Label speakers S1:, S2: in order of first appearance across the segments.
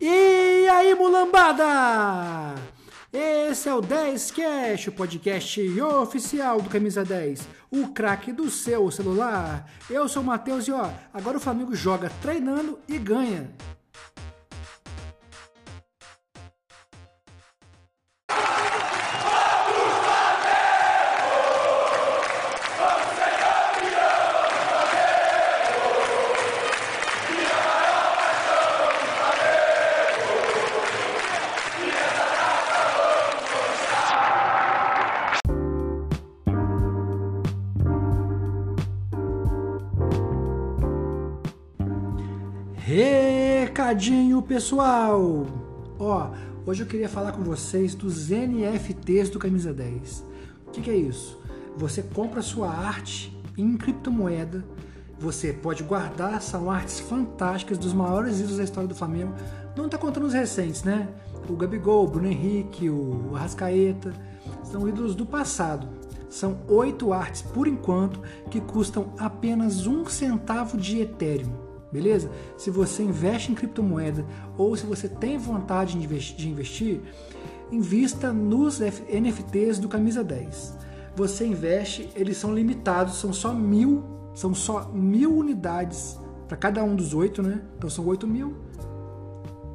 S1: E aí, mulambada! Esse é o 10 Cash, o podcast oficial do Camisa 10, o craque do seu celular. Eu sou o Matheus e ó, agora o Flamengo joga treinando e ganha. Recadinho pessoal! Ó, hoje eu queria falar com vocês dos NFTs do Camisa 10. O que, que é isso? Você compra sua arte em criptomoeda, você pode guardar, são artes fantásticas dos maiores ídolos da história do Flamengo. Não está contando os recentes, né? O Gabigol, o Bruno Henrique, o Arrascaeta, são ídolos do passado. São oito artes por enquanto que custam apenas um centavo de Ethereum beleza? Se você investe em criptomoeda ou se você tem vontade de investir, invista nos NFTs do Camisa 10. Você investe, eles são limitados, são só mil, são só mil unidades para cada um dos oito, né? Então são oito mil,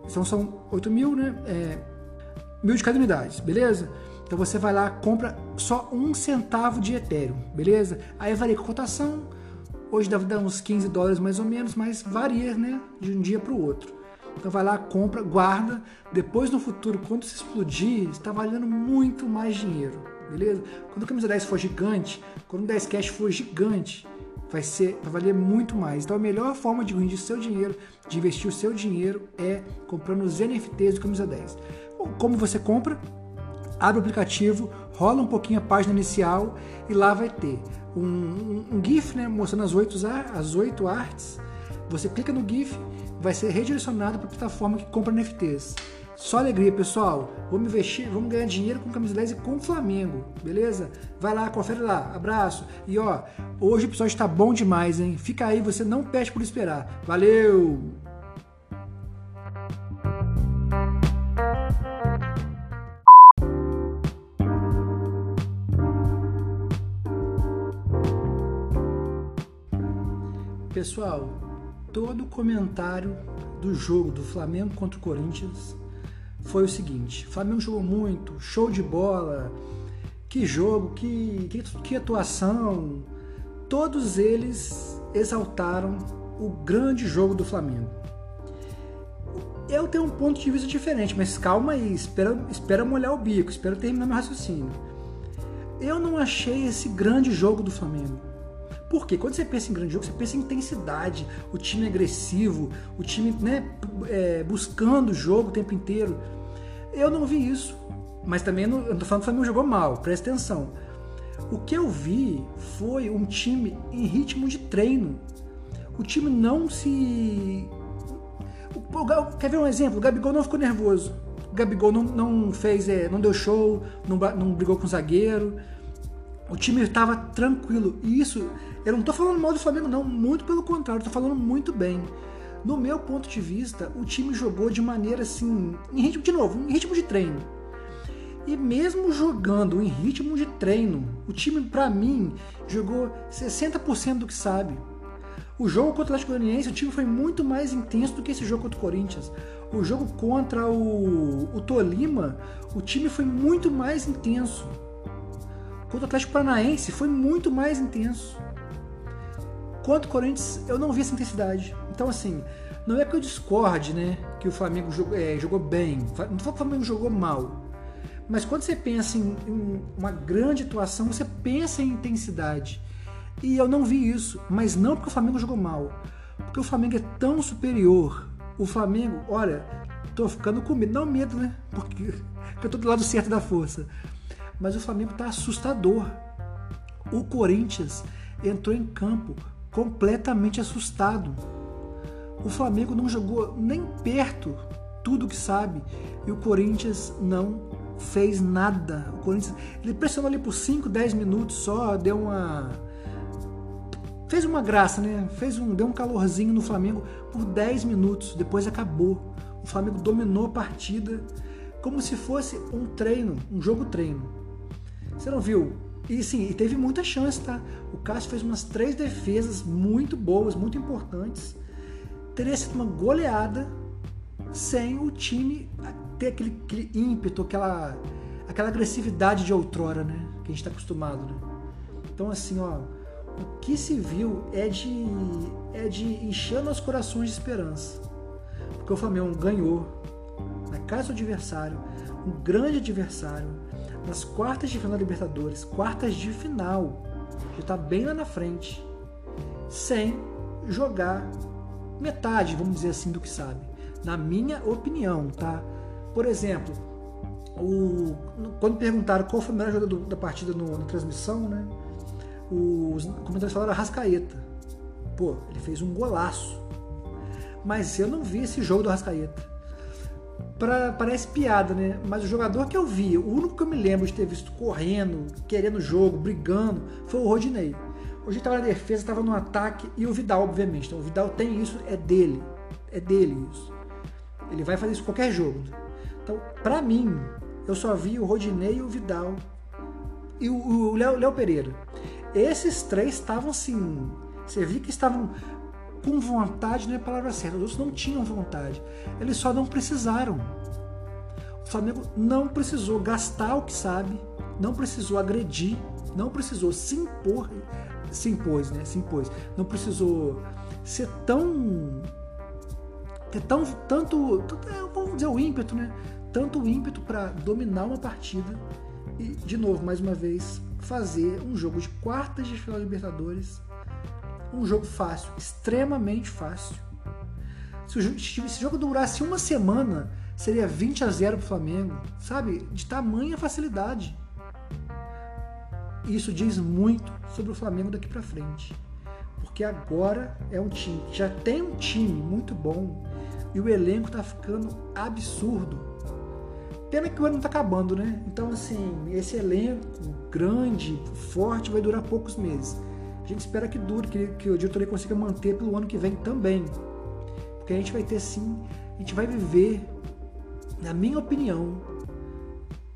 S1: então são oito mil, né? É, mil de cada unidade, beleza? Então você vai lá, compra só um centavo de Ethereum, beleza? Aí varia com a cotação, Hoje deve dar uns 15 dólares mais ou menos, mas varia né, de um dia para o outro. Então vai lá, compra, guarda. Depois no futuro, quando se explodir, está valendo muito mais dinheiro. Beleza? Quando o camisa 10 for gigante, quando o 10 cash for gigante, vai ser vai valer muito mais. Então a melhor forma de rendir seu dinheiro, de investir o seu dinheiro é comprando os NFTs do camisa 10. Como você compra? Abre o aplicativo, rola um pouquinho a página inicial e lá vai ter um, um, GIF né, mostrando as oito, as oito artes. Você clica no GIF, vai ser redirecionado para a plataforma que compra NFTs. Só alegria, pessoal. Vamos investir, vamos ganhar dinheiro com camisa 10 e com Flamengo, beleza? Vai lá, confere lá. Abraço. E ó, hoje o episódio está bom demais, hein? Fica aí, você não perde por esperar. Valeu! Pessoal, todo comentário do jogo do Flamengo contra o Corinthians foi o seguinte: Flamengo jogou muito, show de bola, que jogo, que, que, que atuação. Todos eles exaltaram o grande jogo do Flamengo. Eu tenho um ponto de vista diferente, mas calma aí, espera, espera molhar o bico, espera terminar meu raciocínio. Eu não achei esse grande jogo do Flamengo. Porque quando você pensa em grande jogo, você pensa em intensidade, o time agressivo, o time né, é, buscando o jogo o tempo inteiro. Eu não vi isso. Mas também não, tô falando que o Flamengo jogou mal, presta atenção. O que eu vi foi um time em ritmo de treino. O time não se. Quer ver um exemplo? O Gabigol não ficou nervoso. O Gabigol não, não fez, é, não deu show, não, não brigou com o zagueiro. O time estava tranquilo. E isso, eu não estou falando mal do Flamengo, não. Muito pelo contrário, estou falando muito bem. No meu ponto de vista, o time jogou de maneira assim, em ritmo de novo, em ritmo de treino. E mesmo jogando em ritmo de treino, o time, para mim, jogou 60% do que sabe. O jogo contra o Atlético Goianiense, o time foi muito mais intenso do que esse jogo contra o Corinthians. O jogo contra o, o Tolima, o time foi muito mais intenso. Contra o Atlético Paranaense foi muito mais intenso. Quanto o Corinthians, eu não vi essa intensidade. Então, assim, não é que eu discorde, né? Que o Flamengo jogou, é, jogou bem. Não foi que o Flamengo jogou mal. Mas quando você pensa em, em uma grande atuação, você pensa em intensidade. E eu não vi isso. Mas não porque o Flamengo jogou mal. Porque o Flamengo é tão superior. O Flamengo, olha, tô ficando com medo. Não medo, né? Porque eu tô do lado certo da força mas o Flamengo está assustador. O Corinthians entrou em campo completamente assustado. O Flamengo não jogou nem perto tudo que sabe e o Corinthians não fez nada. O Corinthians ele pressionou ali por 5, 10 minutos só, deu uma fez uma graça, né? Fez um deu um calorzinho no Flamengo por 10 minutos, depois acabou. O Flamengo dominou a partida como se fosse um treino, um jogo treino. Você não viu? E sim, e teve muita chance, tá? O Cássio fez umas três defesas muito boas, muito importantes. Teria sido uma goleada sem o time ter aquele, aquele ímpeto, aquela, aquela agressividade de outrora, né? Que a gente está acostumado, né? Então, assim, ó, o que se viu é de, é de encher nossos corações de esperança. Porque o Flamengo ganhou na casa do adversário, um grande adversário, nas quartas de final da Libertadores, quartas de final, já está bem lá na frente, sem jogar metade, vamos dizer assim, do que sabe. Na minha opinião, tá? Por exemplo, o, quando perguntaram qual foi o melhor jogador da partida no, na transmissão, né? Os comentários falaram Arrascaeta. Pô, ele fez um golaço. Mas eu não vi esse jogo do Arrascaeta. Pra, parece piada, né? Mas o jogador que eu vi, o único que eu me lembro de ter visto correndo, querendo jogo, brigando, foi o Rodinei. Hoje estava na defesa, estava no ataque e o Vidal, obviamente. Então o Vidal tem isso, é dele. É dele isso. Ele vai fazer isso em qualquer jogo. Então, pra mim, eu só vi o Rodinei e o Vidal e o Léo Pereira. Esses três estavam assim. Você via que estavam com vontade, não é a palavra certa. Os outros não tinham vontade. Eles só não precisaram. O Flamengo não precisou gastar o que sabe, não precisou agredir, não precisou se impor, se impôs, né? Se impôs. Não precisou ser tão ter tão tanto, é, vamos dizer o ímpeto, né? Tanto o ímpeto para dominar uma partida e de novo, mais uma vez, fazer um jogo de quartas de final da Libertadores um jogo fácil, extremamente fácil. Se o jogo durasse uma semana, seria 20 a 0 para o Flamengo, sabe? De tamanha facilidade. Isso diz muito sobre o Flamengo daqui para frente. Porque agora é um time já tem um time muito bom e o elenco tá ficando absurdo. Pena que o ano tá acabando, né? Então, assim, esse elenco grande, forte, vai durar poucos meses. A gente espera que dure, que, que o diretoria consiga manter pelo ano que vem também. Porque a gente vai ter sim, a gente vai viver, na minha opinião,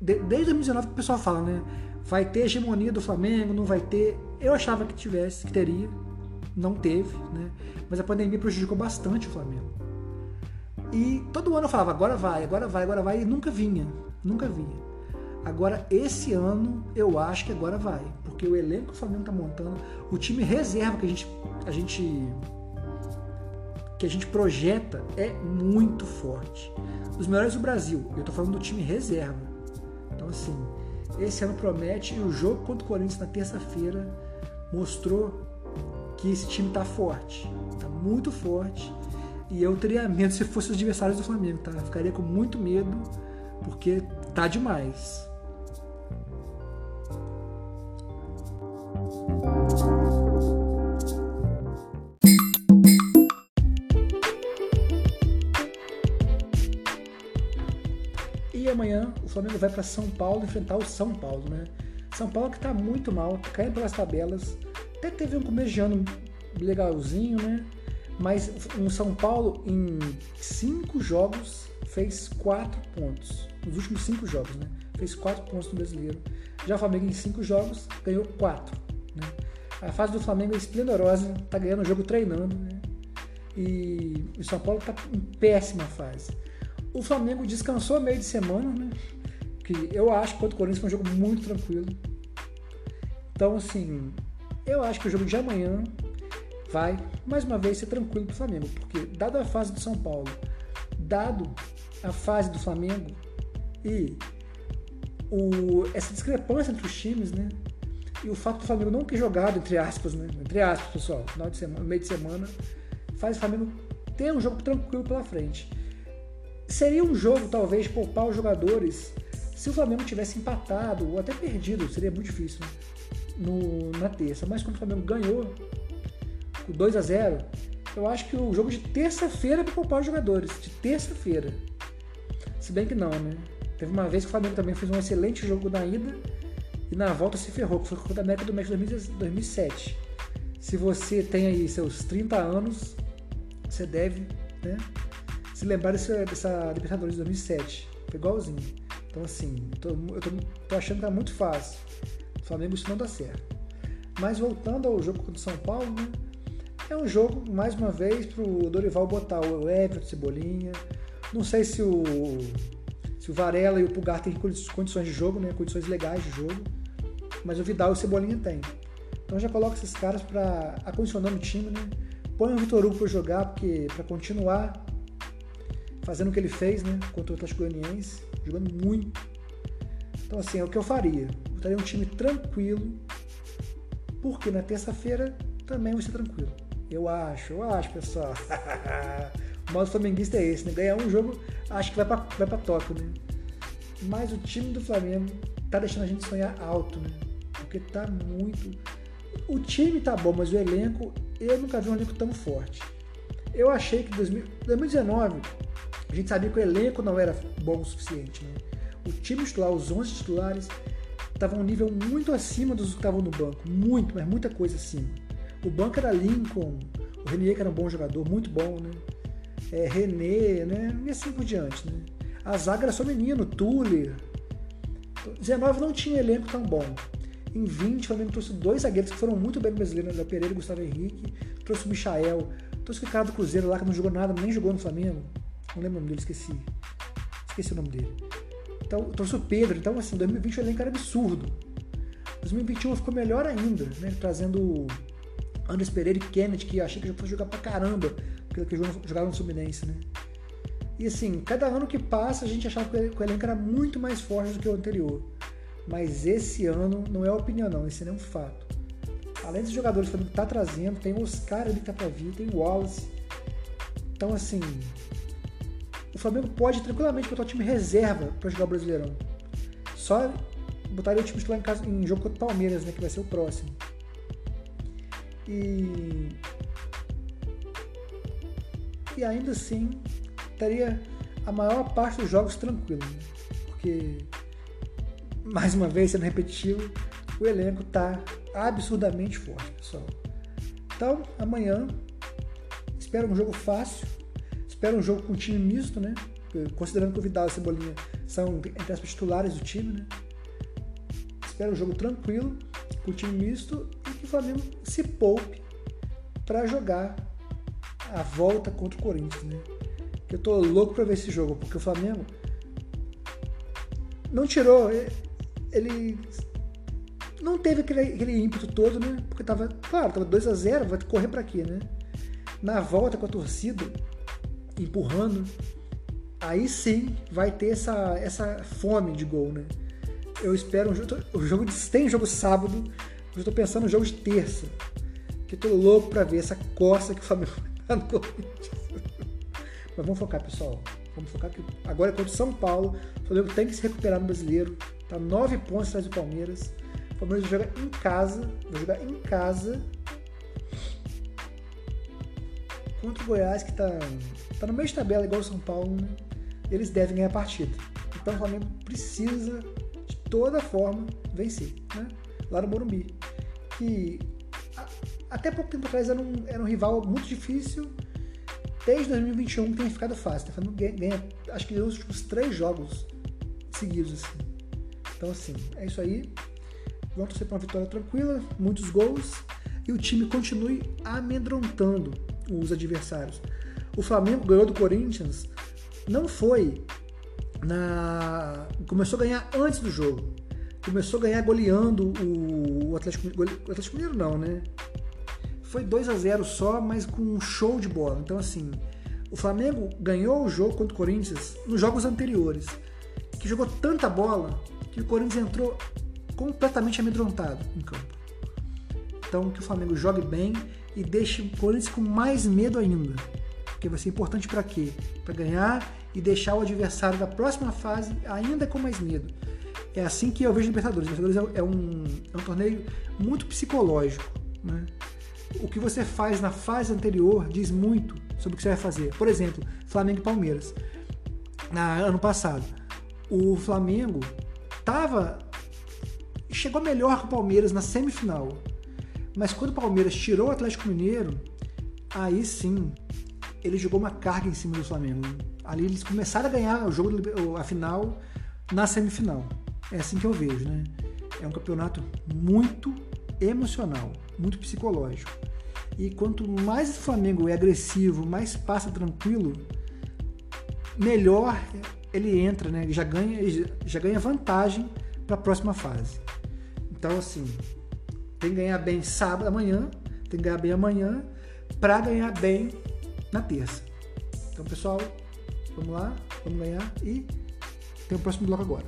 S1: de, desde 2019 que o pessoal fala, né? Vai ter hegemonia do Flamengo, não vai ter. Eu achava que tivesse, que teria, não teve, né? Mas a pandemia prejudicou bastante o Flamengo. E todo ano eu falava, agora vai, agora vai, agora vai, e nunca vinha, nunca vinha. Agora, esse ano, eu acho que agora vai. Porque o elenco que o Flamengo está montando, o time reserva que a gente, a gente, que a gente projeta é muito forte. Os melhores do Brasil. Eu estou falando do time reserva. Então, assim, esse ano promete. E o jogo contra o Corinthians na terça-feira mostrou que esse time está forte. Está muito forte. E eu teria medo se fosse os adversários do Flamengo, tá? Eu ficaria com muito medo, porque tá demais. Flamengo vai para São Paulo enfrentar o São Paulo, né? São Paulo que está muito mal, tá caindo pelas tabelas. Até teve um começo de ano legalzinho, né? Mas o São Paulo em cinco jogos fez quatro pontos. Nos últimos cinco jogos, né? Fez quatro pontos no brasileiro. Já o Flamengo em cinco jogos ganhou quatro. Né? A fase do Flamengo é esplendorosa, tá ganhando o jogo treinando, né? E o São Paulo tá em péssima fase. O Flamengo descansou meio de semana, né? Que eu acho que contra o Corinthians foi um jogo muito tranquilo. Então, assim, eu acho que o jogo de amanhã vai, mais uma vez, ser tranquilo para o Flamengo, porque, dada a fase do São Paulo, dado a fase do Flamengo e o, essa discrepância entre os times, né? E o fato do Flamengo não ter jogado, entre aspas, né? Entre aspas, pessoal, final de semana, meio de semana, faz o Flamengo ter um jogo tranquilo pela frente. Seria um jogo, talvez, poupar os jogadores se o Flamengo tivesse empatado ou até perdido, seria muito difícil no, na terça. Mas quando o Flamengo ganhou o 2 a 0 eu acho que o jogo de terça-feira é para poupar os jogadores. De terça-feira. Se bem que não, né? Teve uma vez que o Flamengo também fez um excelente jogo na ida e na volta se ferrou, que foi contra a América do México 2007. Se você tem aí seus 30 anos, você deve né, se lembrar dessa, dessa Libertadores de 2007. Foi igualzinho. Então, assim, tô, eu tô, tô, achando que tá muito fácil. O Flamengo isso não dá certo. Mas voltando ao jogo contra o São Paulo, né? É um jogo, mais uma vez, pro Dorival botar o Everton, Cebolinha. Não sei se o, se o Varela e o Pulgar têm condições de jogo, né? Condições legais de jogo. Mas o Vidal e o Cebolinha tem. Então já coloca esses caras para acondicionando o time, né? Põe o Vitor Hugo para jogar, porque para continuar fazendo o que ele fez, né? Contra o Atlético Goianiense, jogando muito. Então assim, é o que eu faria. Botaria um time tranquilo, porque na terça-feira também vai ser tranquilo. Eu acho, eu acho, pessoal. o modo flamenguista é esse, né? Ganhar um jogo, acho que vai para vai pra Tóquio, né? Mas o time do Flamengo tá deixando a gente sonhar alto, né? Porque tá muito. O time tá bom, mas o elenco, eu nunca vi um elenco tão forte. Eu achei que 2019 a gente sabia que o elenco não era bom o suficiente. Né? O time titular, os 11 titulares, estavam um nível muito acima dos que estavam no banco. Muito, mas muita coisa acima. O banco era Lincoln, o Renier que era um bom jogador, muito bom, né? É, René, né? E assim por diante, né? A zaga era só menino, Tuller. 19 não tinha elenco tão bom. Em 20, o Flamengo trouxe dois zagueiros que foram muito bem no brasileiro, né? Pereira e Gustavo Henrique. Trouxe o Michael. Trouxe o cara do Cruzeiro lá que não jogou nada, nem jogou no Flamengo. Não lembro o nome dele, esqueci. Esqueci o nome dele. Então, trouxe o Pedro. Então, assim, 2020 o elenco era absurdo. 2021 ficou melhor ainda, né? Trazendo Andres Pereira e Kennedy, que achei que já fosse jogar pra caramba, porque jogaram no Fluminense, né? E assim, cada ano que passa a gente achava que o elenco era muito mais forte do que o anterior. Mas esse ano não é opinião não, esse ano é um fato. Além dos jogadores que o Flamengo tá trazendo, tem o Oscar ali que tá pra vir, tem o Wallace. Então assim, o Flamengo pode tranquilamente botar o time reserva para jogar o Brasileirão. Só botaria o time titular em, casa, em jogo contra o Palmeiras, né, que vai ser o próximo. E e ainda assim estaria a maior parte dos jogos tranquilo, né? porque mais uma vez sendo repetitivo, o elenco está absurdamente forte, pessoal. Então, amanhã espero um jogo fácil, espero um jogo com time misto, né? Considerando que o Vidal e a Cebolinha são entre as titulares do time, né? Espero um jogo tranquilo, com time misto e que o Flamengo se poupe para jogar a volta contra o Corinthians, né? Eu tô louco para ver esse jogo, porque o Flamengo não tirou, ele não teve aquele, aquele ímpeto todo, né? Porque tava, claro, tava 2 a 0, vai correr para quê, né? Na volta com a torcida empurrando, aí sim vai ter essa, essa fome de gol, né? Eu espero um jogo, o jogo de, tem jogo sábado, eu estou pensando no jogo de terça, que eu tô louco para ver essa coça que o Flamengo tá no Corinthians. Mas vamos focar, pessoal. Vamos focar que agora é contra o São Paulo. O Flamengo tem que se recuperar no brasileiro. Tá nove pontos atrás do Palmeiras. O Palmeiras joga em casa. Vai jogar em casa. Contra o Goiás, que tá, tá no meio de tabela, igual o São Paulo, né? Eles devem ganhar a partida. Então o Flamengo precisa, de toda forma, vencer. Né? Lá no Morumbi. Que até pouco tempo atrás era um, era um rival muito difícil desde 2021 tem ficado fácil. Tá ganha, ganha, acho que os últimos três jogos seguidos, assim. Então, assim, é isso aí. Vamos torcer para uma vitória tranquila, muitos gols e o time continue amedrontando os adversários. O Flamengo ganhou do Corinthians, não foi na. Começou a ganhar antes do jogo. Começou a ganhar goleando o Atlético, o Atlético Mineiro, não, né? foi 2 a 0 só, mas com um show de bola. Então, assim, o Flamengo ganhou o jogo contra o Corinthians nos jogos anteriores, que jogou tanta bola que o Corinthians entrou completamente amedrontado em campo. Então, que o Flamengo jogue bem e deixe o Corinthians com mais medo ainda. Porque vai ser importante para quê? Para ganhar e deixar o adversário da próxima fase ainda com mais medo. É assim que eu vejo o Libertadores. O Libertadores é um, é um torneio muito psicológico. Né? o que você faz na fase anterior diz muito sobre o que você vai fazer. Por exemplo, Flamengo e Palmeiras. Na, ano passado, o Flamengo tava chegou melhor que o Palmeiras na semifinal. Mas quando o Palmeiras tirou o Atlético Mineiro, aí sim ele jogou uma carga em cima do Flamengo. Ali eles começaram a ganhar o jogo, a final, na semifinal. É assim que eu vejo, né? É um campeonato muito emocional, muito psicológico. E quanto mais o Flamengo é agressivo, mais passa tranquilo, melhor ele entra, né? Já ganha, já ganha vantagem para a próxima fase. Então, assim, tem que ganhar bem sábado, amanhã, tem que ganhar bem amanhã, para ganhar bem na terça. Então, pessoal, vamos lá, vamos ganhar e tem o próximo bloco agora.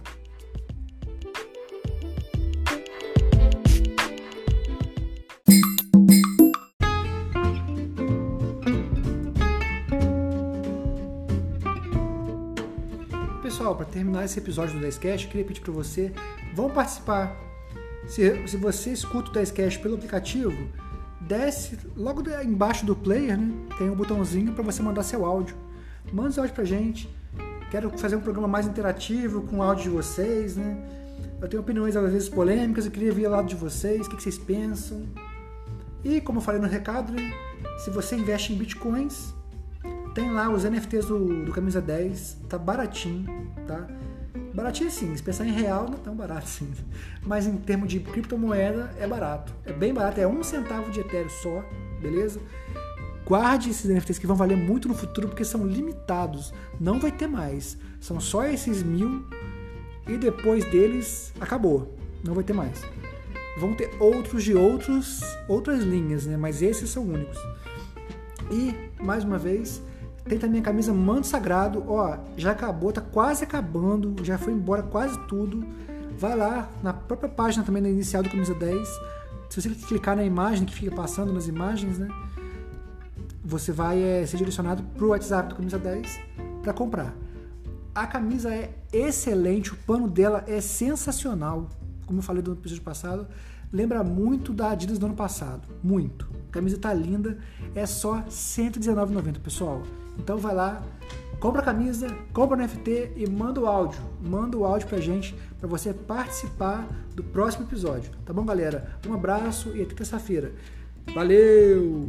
S1: Pessoal, para terminar esse episódio do 10cast, eu queria pedir para você, vão participar. Se, se você escuta o 10cast pelo aplicativo, desce logo embaixo do player, né? Tem um botãozinho para você mandar seu áudio. Manda seu áudio pra gente. Quero fazer um programa mais interativo com o áudio de vocês, né? Eu tenho opiniões às vezes polêmicas, eu queria ver o lado de vocês, o que vocês pensam. E como eu falei no recado, né? Se você investe em bitcoins, tem lá os NFTs do, do Camisa 10, tá baratinho, tá? Baratinho sim, se pensar em real não é tão barato assim. Mas em termos de criptomoeda é barato. É bem barato, é um centavo de Ethereum só, beleza? Guarde esses NFTs que vão valer muito no futuro porque são limitados. Não vai ter mais. São só esses mil e depois deles acabou. Não vai ter mais. Vão ter outros de outros, outras linhas, né? Mas esses são únicos. E, mais uma vez, tem também a camisa Manto Sagrado, ó, já acabou, tá quase acabando, já foi embora quase tudo. Vai lá na própria página também na inicial do Camisa 10. Se você clicar na imagem que fica passando nas imagens, né? Você vai é, ser direcionado para o WhatsApp do Camisa 10 para comprar. A camisa é excelente, o pano dela é sensacional. Como eu falei no episódio passado, lembra muito da Adidas do ano passado. Muito. A camisa tá linda, é só R$ 119,90, pessoal. Então vai lá, compra a camisa, compra o NFT e manda o áudio. Manda o áudio pra gente para você participar do próximo episódio. Tá bom, galera? Um abraço e até terça-feira. Valeu!